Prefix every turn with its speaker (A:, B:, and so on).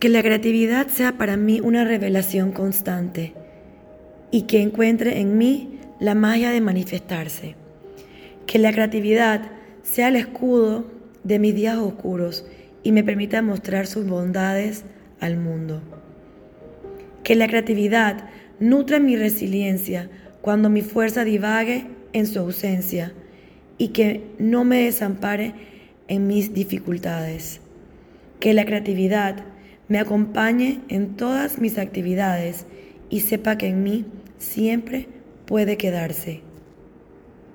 A: Que la creatividad sea para mí una revelación constante y que encuentre en mí la magia de manifestarse. Que la creatividad sea el escudo de mis días oscuros y me permita mostrar sus bondades al mundo. Que la creatividad nutra mi resiliencia cuando mi fuerza divague en su ausencia y que no me desampare en mis dificultades. Que la creatividad me acompañe en todas mis actividades y sepa que en mí siempre puede quedarse.